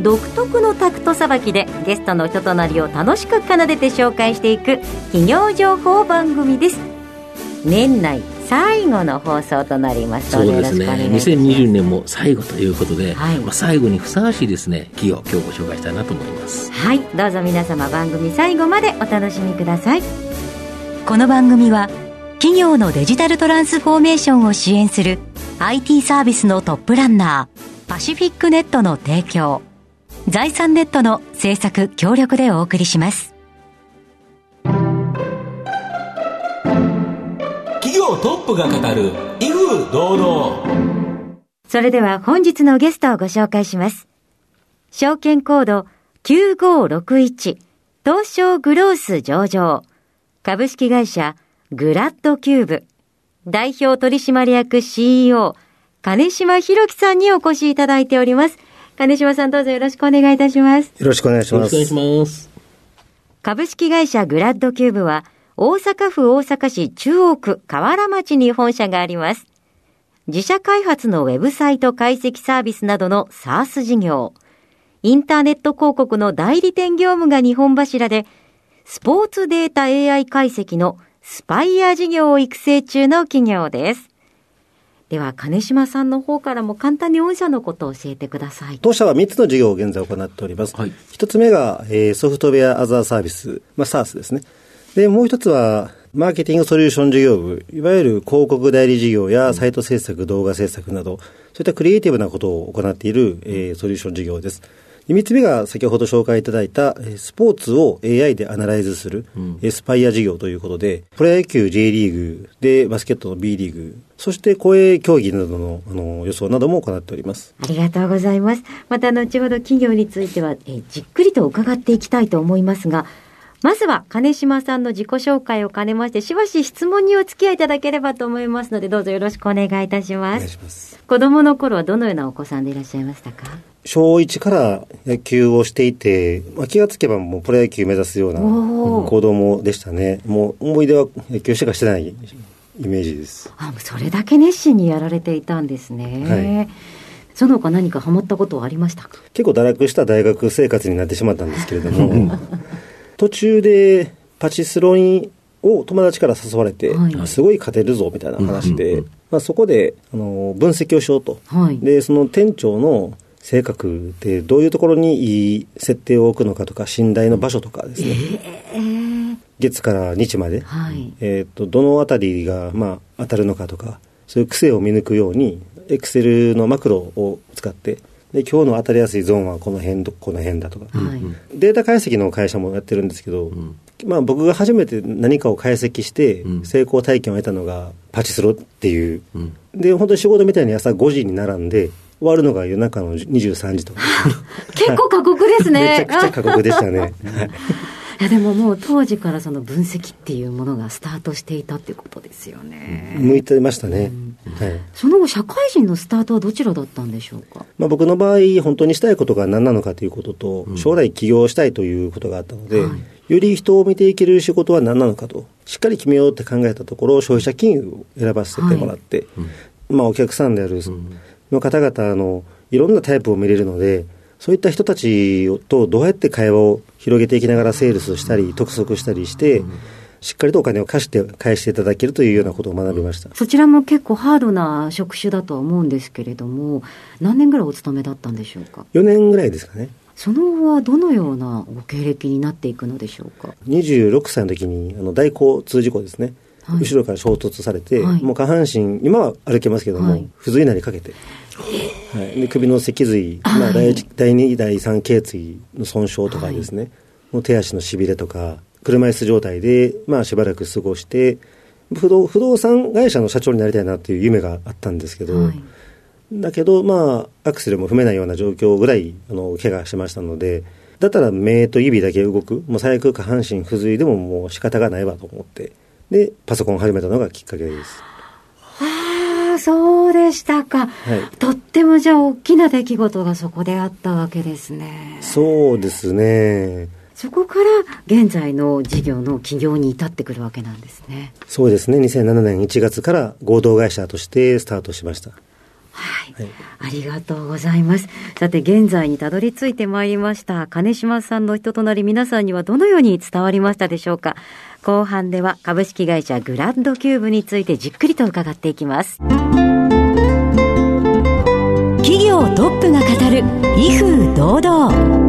独特のタクトさばきでゲストの人となりを楽しく奏でて紹介していく企業情報番組です。年内最後の放送となりますそうですね。2020年も最後ということで、はい、まあ、最後にふさわしいですね企業今日ご紹介したいなと思います。はい。どうぞ皆様番組最後までお楽しみください。この番組は企業のデジタルトランスフォーメーションを支援する IT サービスのトップランナーパシフィックネットの提供財産ネットの制作協力でお送りします。企業トップが語る威風堂々。それでは本日のゲストをご紹介します。証券コード9561東証グロース上場。株式会社グラッドキューブ。代表取締役 CEO 金島博樹さんにお越しいただいております金島さんどうぞよろしくお願いいたします。よろしくお願いします。よろしくお願いします。株式会社グラッドキューブは、大阪府大阪市中央区河原町に本社があります。自社開発のウェブサイト解析サービスなどの SARS 事業、インターネット広告の代理店業務が日本柱で、スポーツデータ AI 解析のスパイア事業を育成中の企業です。では、金島さんの方からも簡単に御社のことを教えてください。当社は3つの事業を現在行っております。はい、1つ目が、えー、ソフトウェアアザーサービス、まあ、SARS ですね。で、もう1つは、マーケティングソリューション事業部、いわゆる広告代理事業やサイト制作、動画制作など、そういったクリエイティブなことを行っている、えー、ソリューション事業です。3つ目が先ほど紹介いただいたスポーツを AI でアナライズする、うん、スパイア事業ということで、プロ野球 J リーグでバスケットの B リーグ、そして公営競技などのあの予想なども行っております。ありがとうございます。また後ほど企業については、えじっくりと伺っていきたいと思いますが、まずは金島さんの自己紹介を兼ねまして、しばし質問にお付き合いいただければと思いますので、どうぞよろしくお願いいたします。お願いします。子供の頃はどのようなお子さんでいらっしゃいましたか？小1から野球をしていて、まあ、気がつけばもうプロ野球目指すような子供でしたね。もう思い出は野球しかしてないイメージです。あ、それだけ熱心にやられていたんですね。はい。その他何かハマったことはありましたか？結構堕落した大学生活になってしまったんですけれども、途中でパチスロにを友達から誘われて、はい、すごい勝てるぞみたいな話で、まあ、そこであの分析をしようと、はい、でその店長の性格ってどういうところにいい設定を置くのかとか信頼の場所とかですね、えー、月から日まで、はい、えーと、どのあたりが、まあ、当たるのかとかそういう癖を見抜くようにエクセルのマクロを使ってで今日の当たりやすいゾーンはこの辺とこの辺だとか、はい、データ解析の会社もやってるんですけど、うん、まあ、僕が初めて何かを解析して成功体験を得たのがパチスロっていう、うん、で本当に仕事みたいに朝5時に並んで終わるのが夜中の23時とか。結構過酷ですね。めちゃくちゃ過酷でしたね。いやでももう当時からその分析っていうものがスタートしていたっていうことですよね。向いてましたね、はい。その後社会人のスタートはどちらだったんでしょうか？まあ僕の場合本当にしたいことが何なのかということと、将来起業したいということがあったので、はい、より人を見ていける仕事は何なのかとしっかり決めようって考えたところ消費者金融を選ばせてもらって、はい、まあお客さんである、の方々のいろんなタイプを見れるので、そういった人たちとどうやって会話を広げていきながらセールスしたり、督促したりして、しっかりとお金を貸して返していただけるというようなことを学びましたそちらも結構ハードな職種だとは思うんですけれども、何年ぐらいお勤めだったんでしょうか？4年ぐらいですかね。その後はどのようなご経歴になっていくのでしょうか？26歳の時にあの大交通事故ですね。はい、後ろから衝突されて、はい、もう下半身、今は歩けますけども、はい、不随なりかけて、はい、で首の脊髄、まあ、第第2、第3頸椎の損傷とかですね、もう手足のしびれとか、車椅子状態で、まあ、しばらく過ごして、不動不動産会社の社長になりたいなっていう夢があったんですけど、だけど、まあ、アクセルも踏めないような状況ぐらい、あの、怪我しましたので、だったら目と指だけ動く、もう最悪下半身不随でももう仕方がないわと思って、で、パソコンを始めたのがきっかけです。ああ、そうでしたか、はい。とってもじゃあ大きな出来事がそこであったわけですね。そうですね。そこから現在の事業の起業に至ってくるわけなんですね。そうですね。2007年1月から合同会社としてスタートしました。はい、はい、ありがとうございます。さて、現在にたどり着いてまいりました、金島さんの人となり、皆さんにはどのように伝わりましたでしょうか。後半では株式会社グランドキューブについてじっくりと伺っていきます。企業トップが語る、威風堂々。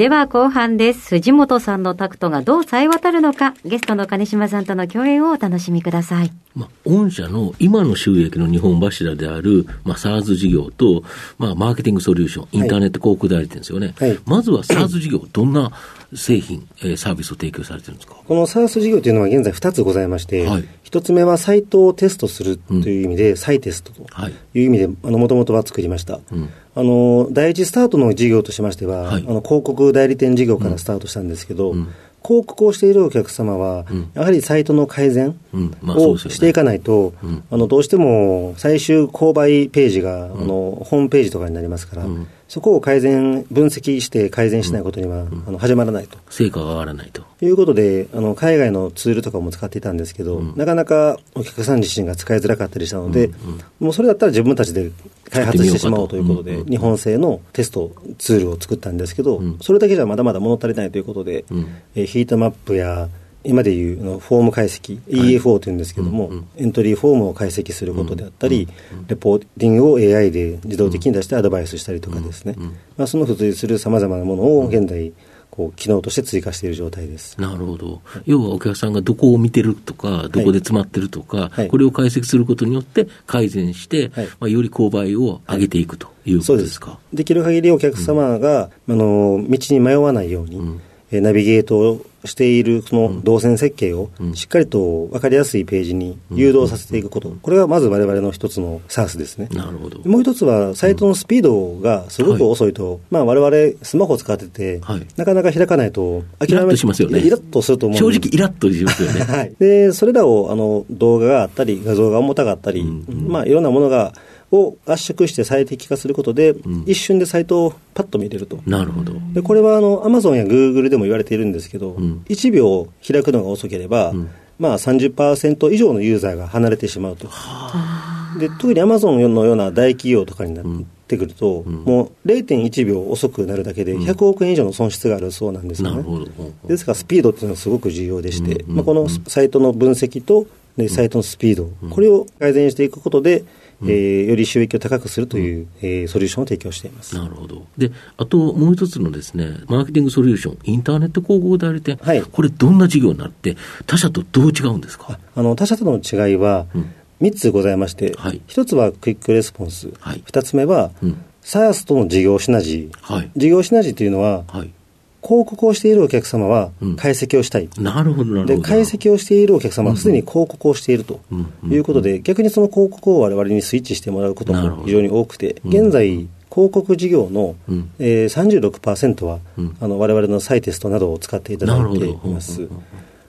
では後半です。藤本さんのタクトがどう冴え渡るのか、ゲストの金島さんとの共演をお楽しみください。まあ、御社の今の収益の日本柱である、まあ、SARS 事業と、まあ、マーケティングソリューション、インターネット広告代理店ですよね。はい、まずは SARS 事業、どんな製品、えー、サービスを提供されてるんですか？この SARS 事業というのは現在2つございまして、はい、1つ目はサイトをテストするという意味で、うん、サイテストという意味で、もともとは作りました。うん。あの第一スタートの事業としましては、はい、あの広告代理店事業からスタートしたんですけど、うん、広告をしているお客様は、うん、やはりサイトの改善をしていかないと、あのどうしても最終購買ページが、あのホームページとかになりますから。そこを改善、分析して改善しないことには、あの始まらないと。成果が上がらないと。いうことで、あの海外のツールとかも使っていたんですけど、なかなかお客さん自身が使いづらかったりしたので、もうそれだったら自分たちで開発してしまおうということで、日本製のテストツールを作ったんですけど、それだけじゃまだまだ物足りないということで、えヒートマップや今でいうのフォーム解析、EFO というんですけども、エントリーフォームを解析することであったり、レポーティングを AI で自動的に出してアドバイスしたりとかですね、まあ、その付随するさまざまなものを現在、こう機能として追加している状態です。なるほど、要はお客さんがどこを見てるとか、どこで詰まってるとか、はい、これを解析することによって改善して、はい、まあ、より購買を上げていくということですか？でできる限りお客様が、うん、あの道に迷わないように、うんナビゲートしているその動線設計をしっかりと分かりやすいページに誘導させていくこと、これがまず我々の一つのサースですね。なるほど。もう一つは、サイトのスピードがすごく遅いと、まあ我々スマホを使ってて、なかなか開かないと諦めイラッとしますよね。イラッとすると思う。正直イラッとしますよね。はい。で、それらをあの動画があったり、画像が重たかったり、まあいろんなものがを圧縮して最適化することで、うん、一瞬でサイトをパッと見れると。なるほど。で、これはあの、アマゾンやグーグルでも言われているんですけど、うん、1秒開くのが遅ければ、うん、まあ30%以上のユーザーが離れてしまうと。で、特にアマゾンのような大企業とかになってくると、うん、もう0.1秒遅くなるだけで100億円以上の損失があるそうなんですよね。ですからスピードっていうのはすごく重要でして、まあ、このサイトの分析とでサイトのスピード、これを改善していくことで、えー、より収益を高くするという、えー、ソリューションを提供しています。なるほど。であともう一つのですねマーケティングソリューションインターネット広告代理店、はい、これどんな事業になって他社とどう違うんですか？あの他社との違いは、3つございまして、はい、1つはクイックレスポンス、はい、2つ目は、うん、 SaaS との事業シナジー、はい、事業シナジーというのは、はい、広告をしているお客様は解析をしたい。うん、なるほど、なるほど。で、解析をしているお客様はすでに広告をしているということで、逆にその広告を我々にスイッチしてもらうことも非常に多くて、現在、広告事業の、うん、えー、36%は、うん、あの我々の SiTest などを使っていただいています。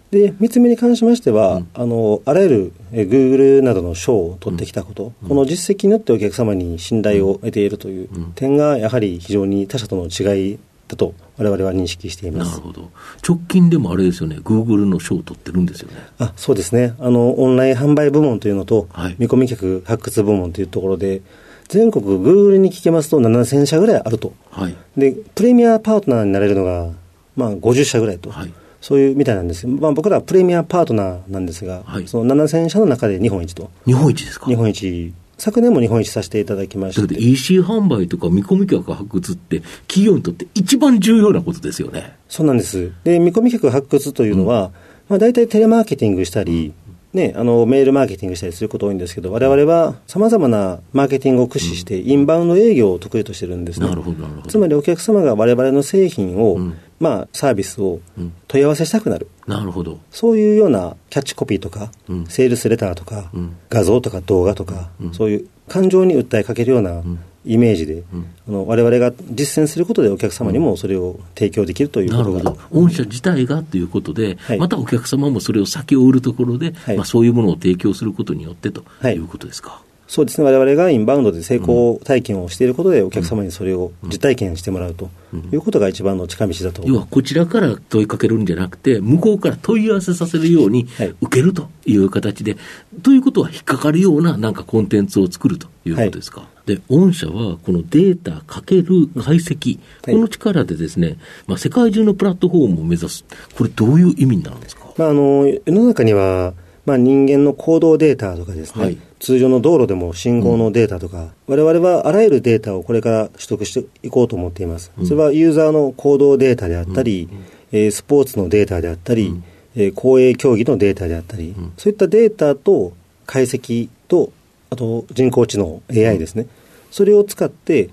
で、3つ目に関しましては、うん、あの、あらゆる、えー、Google などの賞を取ってきたこと、うん、この実績によってお客様に信頼を得ているという点が、やはり非常に他社との違いだと我々は認識しています。なるほど。直近でもあれですよね、グーグルの賞を取ってるんですよね。あ、そうですね。あの、オンライン販売部門というのと、はい、見込み客発掘部門というところで、全国グーグルに聞けますと7000社ぐらいあると。はい。で、プレミアパートナーになれるのが、まあ50社ぐらいと。はい。そういうみたいなんですまあ、僕らはプレミアパートナーなんですが、はい、その7000社の中で日本一と。日本一ですか？日本一昨年も日本一させていただきまして。EC 販売とか見込み客発掘って、企業にとって一番重要なことですよね。そうなんです。で、見込み客発掘というのは、うん、まあ、大体テレマーケティングしたり、ね、あのメールマーケティングしたりすること多いんですけど、われわれはさまざまなマーケティングを駆使して、インバウンド営業を得意としてるんですね。なるほど、なるほど。つまりお客様がわれわれの製品を、うんまあ、サービスを問い合わせしたくなる、うん、なるほど。そういうようなキャッチコピーとか、うん、セールスレターとか、うん、画像とか動画とか、そういう感情に訴えかけるような、イメージで、うん、あの我々が実践することでお客様にもそれを提供できるということが、なるほど、御社自体がということで、はい、またお客様もそれを先を売るところで、はい、まあ、そういうものを提供することによってということですか。そうですね、我々がインバウンドで成功体験をしていることで、お客様にそれを実体験してもらうということが一番の近道だと、要はこちらから問いかけるんじゃなくて、向こうから問い合わせさせるように受けるという形で、はい、ということは引っかかるようななんかコンテンツを作るということですか？はい、で、御社はこのデータかける解析、この力でですね、まあ、世界中のプラットフォームを目指す、これ、どういう意味になるんですか、まあ、あの世の中には、まあ、人間の行動データとかですね、はい、通常の道路でも信号のデータとか、われわれはあらゆるデータをこれから取得していこうと思っています。うん、それはユーザーの行動データであったり、うん、えー、スポーツのデータであったり、うん、えー、公営競技のデータであったり、そういったデータと解析と、あと人工知能、AI ですね。それを使って、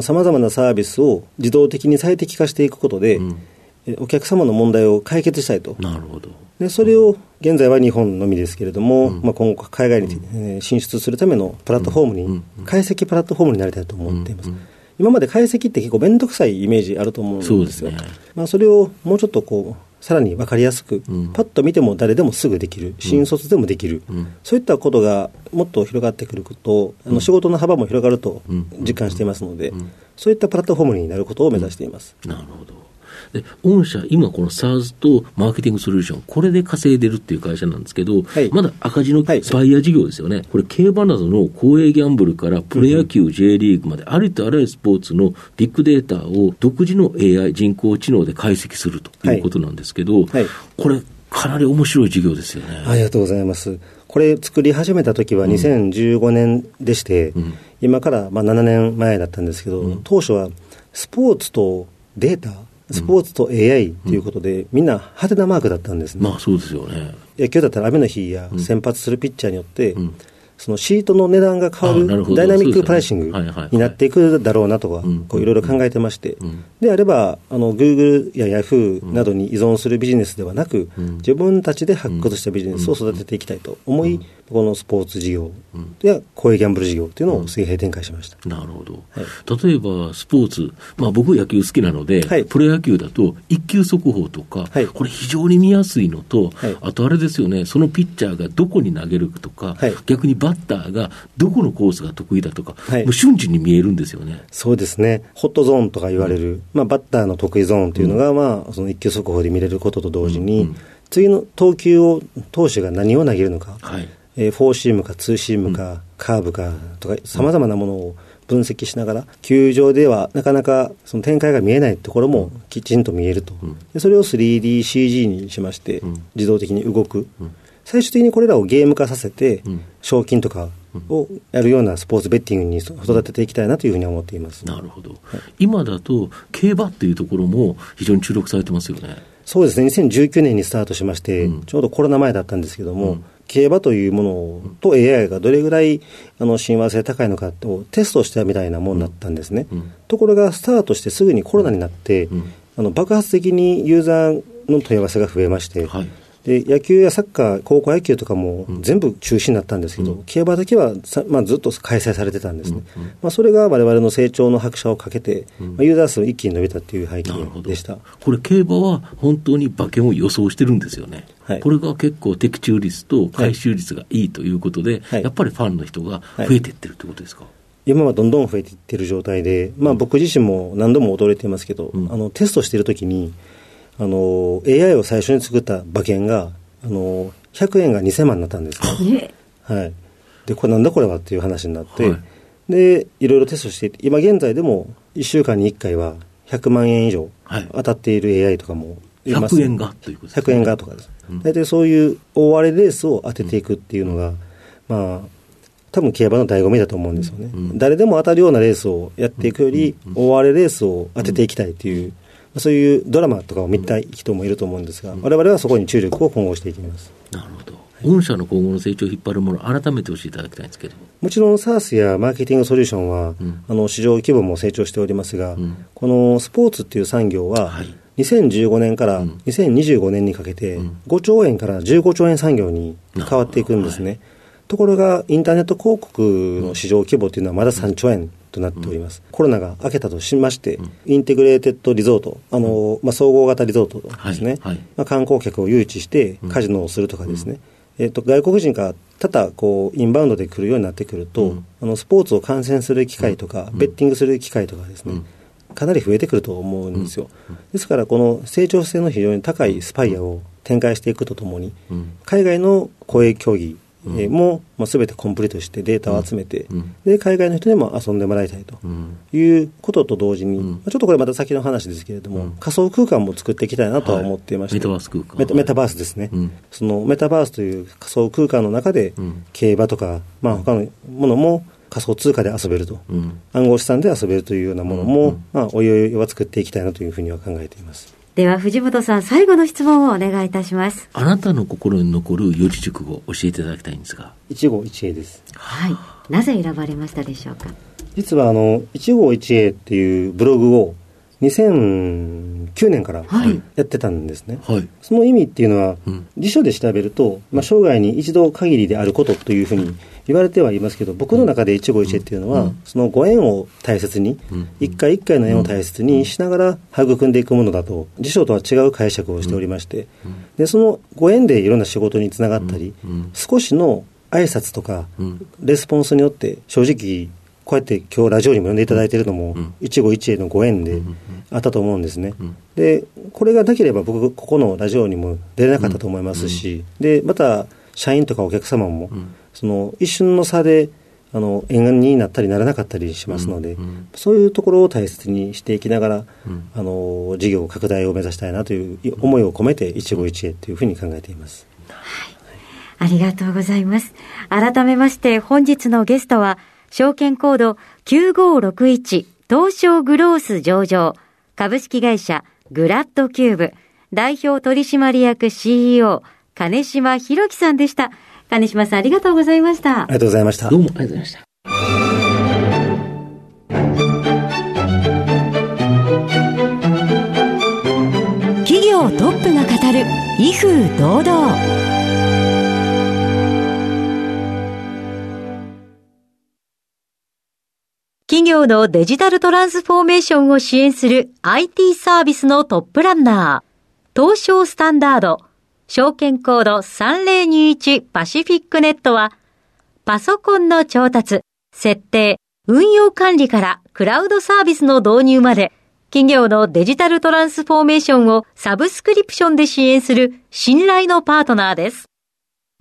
さまざまなサービスを自動的に最適化していくことで、お客様の問題を解決したいと。なるほど。で、それを現在は日本のみですけれども、うん、まあ、今後海外に、え進出するためのプラットフォームに、解析プラットフォームになりたいと思っています。今まで解析って結構面倒くさいイメージあると思うんですよ。そ、ね、まあ、それをもうちょっとこう、さらに分かりやすく、うん、パッと見ても誰でもすぐできる、新卒でもできる、うん、そういったことがもっと広がってくると、あの仕事の幅も広がると実感していますので、そういったプラットフォームになることを目指しています。なるほどで、御社、今この SARS とマーケティングソリューション、これで稼いでるっていう会社なんですけど、はい、まだ赤字のバイヤー事業ですよね。これ、競馬などの公営ギャンブルからプロ野球、J リーグまで、ありとあらゆるスポーツのビッグデータを独自の AI、人工知能で解析するということなんですけど、はい、これ、かなり面白い事業ですよね。ありがとうございます。これ作り始めた時は2015年でして、うん、今からまあ7年前だったんですけど、うん、当初はスポーツとデータスポーツと AI ということで、みんな派手なマークだったんですね。まあそうですよね。野球だったら雨の日や先発するピッチャーによって、そのシートの値段が変わるダイナミックプライシングになっていくだろうなとか、いろいろ考えてまして、であれば、あの、グーグルやヤフーなどに依存するビジネスではなく、自分たちで発掘したビジネスを育てていきたいと思い、このスポーツ事業や公営ギャンブル事業というのを水平展開しました、うん、なるほど、はい、例えばスポーツ、まあ、僕、野球好きなので、はい、プロ野球だと一球速報とか、はい、これ、非常に見やすいのと、あとあれですよね、そのピッチャーがどこに投げるとか、逆にバッターがどこのコースが得意だとか、もう瞬時に見えるんですよね。そうですね、ホットゾーンとか言われる、うん、まあ、バッターの得意ゾーンというのが、まあ、その一球速報で見れることと同時に、うんうん。次の投球を投手が何を投げるのか、はい、えー、フォーシームかツーシームか、うん、カーブかとか、さまざまなものを分析しながら、球場ではなかなかその展開が見えないところもきちんと見えると、でそれを 3DCG にしまして、自動的に動く、最終的にこれらをゲーム化させて、賞金とかをやるようなスポーツベッティングに育てていきたいなというふうに思っています。なるほど、はい、今だと、競馬っていうところも非常に注目されてますよね。そうですね、2019年にスタートしまして、うん、ちょうどコロナ前だったんですけども、うん。競馬というものと AI がどれぐらいあの親和性高いのかをテストしたみたいなものだったんですね、うんうん、ところがスタートしてすぐにコロナになって、うん、あの爆発的にユーザーの問い合わせが増えまして、はい、で野球やサッカー、高校野球とかも全部中止になったんですけど、うん、競馬だけはまあ、ずっと開催されてたんですね、うんうん、まあ、それがわれわれの成長の拍車をかけて、うん、まあ、ユーザー数一気に伸びたっていう背景でした。これ、競馬は本当に馬券を予想してるんですよね、はい、これが結構、的中率と回収率がいいということで、はい、やっぱりファンの人が増えていってるってことですか？はい今はどんどん増えていってる状態で、まあ、僕自身も何度も驚いていますけど、うん、あのテストしているときにあの AI を最初に作った馬券があの100円が2000万になったんですね。はい、でこれなんだこれはっていう話になって、はい、でいろいろテストして今現在でも1週間に1回は100万円以上当たっている AI とかもいます、100円がということです100円がとかです、うん、大体そういう大割れレースを当てていくっていうのが、うん、まあ多分競馬の醍醐味だと思うんですよね、うん、誰でも当たるようなレースをやっていくより、大割れレースを当てていきたいっていう、そういうドラマとかを見たい人もいると思うんですが、われわれはそこに注力を今後していきます。なるほど。御社の今後の成長を引っ張るもの、改めて教えていただきたいんですけど。もちろん SARS やマーケティングソリューションは、うん、あの市場規模も成長しておりますが、うん、このスポーツっていう産業は、はい、2015年から2025年にかけて、5兆円から15兆円産業に変わっていくんですね。はい、ところが、インターネット広告の市場規模というのはまだ3兆円ととなっております。コロナが明けたとしまして、 Integrated Resort、あの、まあ、総合型リゾートですね。はい。はい、まあ、観光客を誘致してカジノをするとかですね。えっと、外国人が多々こうインバウンドで来るようになってくると、うん、あのスポーツを観戦する機会とか、うん、ベッティングする機会とかですね、うん、かなり増えてくると思うんですよ。ですから、この成長性の非常に高い SPAIA を展開していくとともに、海外の公営競技えも、まあ、全てコンプリートしてデータを集めて、で海外の人にも遊んでもらいたいと。いうことと同時に、まあ、ちょっとこれまた先の話ですけれども、仮想空間も作っていきたいなとは思っていまして、メタバース空間。メタメタバースですね、そのメタバースという仮想空間の中で、競馬とか、まあ他のものも仮想通貨で遊べると、暗号資産で遊べるというようなものも、まあ、おいおいは作っていきたいなというふうには考えています。では藤本さん最後の質問をお願いいたします。あなたの心に残る四字熟語を教えていただきたいんですが。一期一会です。はい。なぜ選ばれましたでしょうか？実はあの一期一会っていうブログを2009年からやってたんですね、はい、その意味っていうのは、うん、辞書で調べると、まあ、生涯に一度限りであることというふうに言われてはいますけど僕の中で一期一会っていうのは、うん、そのご縁を大切に、うん、一回一回の縁を大切にしながら育んでいくものだと辞書とは違う解釈をしておりまして、でそのご縁でいろんな仕事につながったり、少しの挨拶とか、レスポンスによって正直こうやって今日ラジオにも呼んでいただいているのも、一期一会のご縁であったと思うんですね。で、これがなければ僕、ここのラジオにも出れなかったと思いますし、で、また、社員とかお客様も、その一瞬の差で、あの縁になったりならなかったりしますので、そういうところを大切にしていきながら、あの事業拡大を目指したいなという思いを込めて一期一会というふうに考えています。はい。ありがとうございます。改めまして本日のゲストは、証券コード9561東証グロース上場株式会社グラッドキューブ代表取締役 CEO 金島博樹さんでした。金島さんありがとうございました。ありがとうございました。どうもありがとうございました。企業トップが語る威風堂々。企業のデジタルトランスフォーメーションを支援する IT サービスのトップランナー、東証スタンダード、証券コード3021パシフィックネットは、パソコンの調達、設定、運用管理からクラウドサービスの導入まで、企業のデジタルトランスフォーメーションをサブスクリプションで支援する信頼のパートナーです。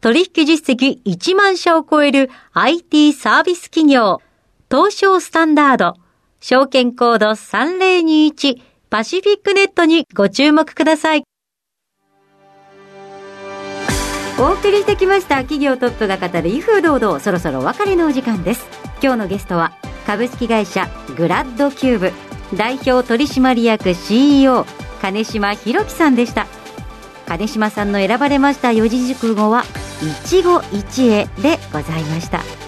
取引実績1万社を超える IT サービス企業、東証スタンダード、証券コード3021パシフィックネットにご注目ください。お送りしてきました企業トップが語る威風堂々そろそろお別れのお時間です。今日のゲストは株式会社グラッドキューブ代表取締役 CEO 金島博樹さんでした。金島さんの選ばれました四字熟語は一期一会でございました。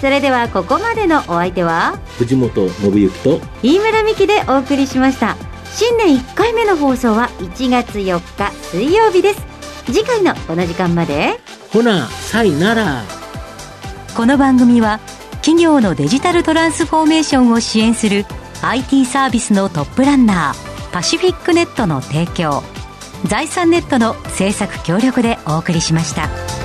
それではここまでのお相手は藤本信之と飯村美希でお送りしました。新年1回目の放送は1月4日水曜日です。次回のこの時間まで。ほなさいなら。この番組は企業のデジタルトランスフォーメーションを支援する IT サービスのトップランナーパシフィックネットの提供財産ネットの制作協力でお送りしました。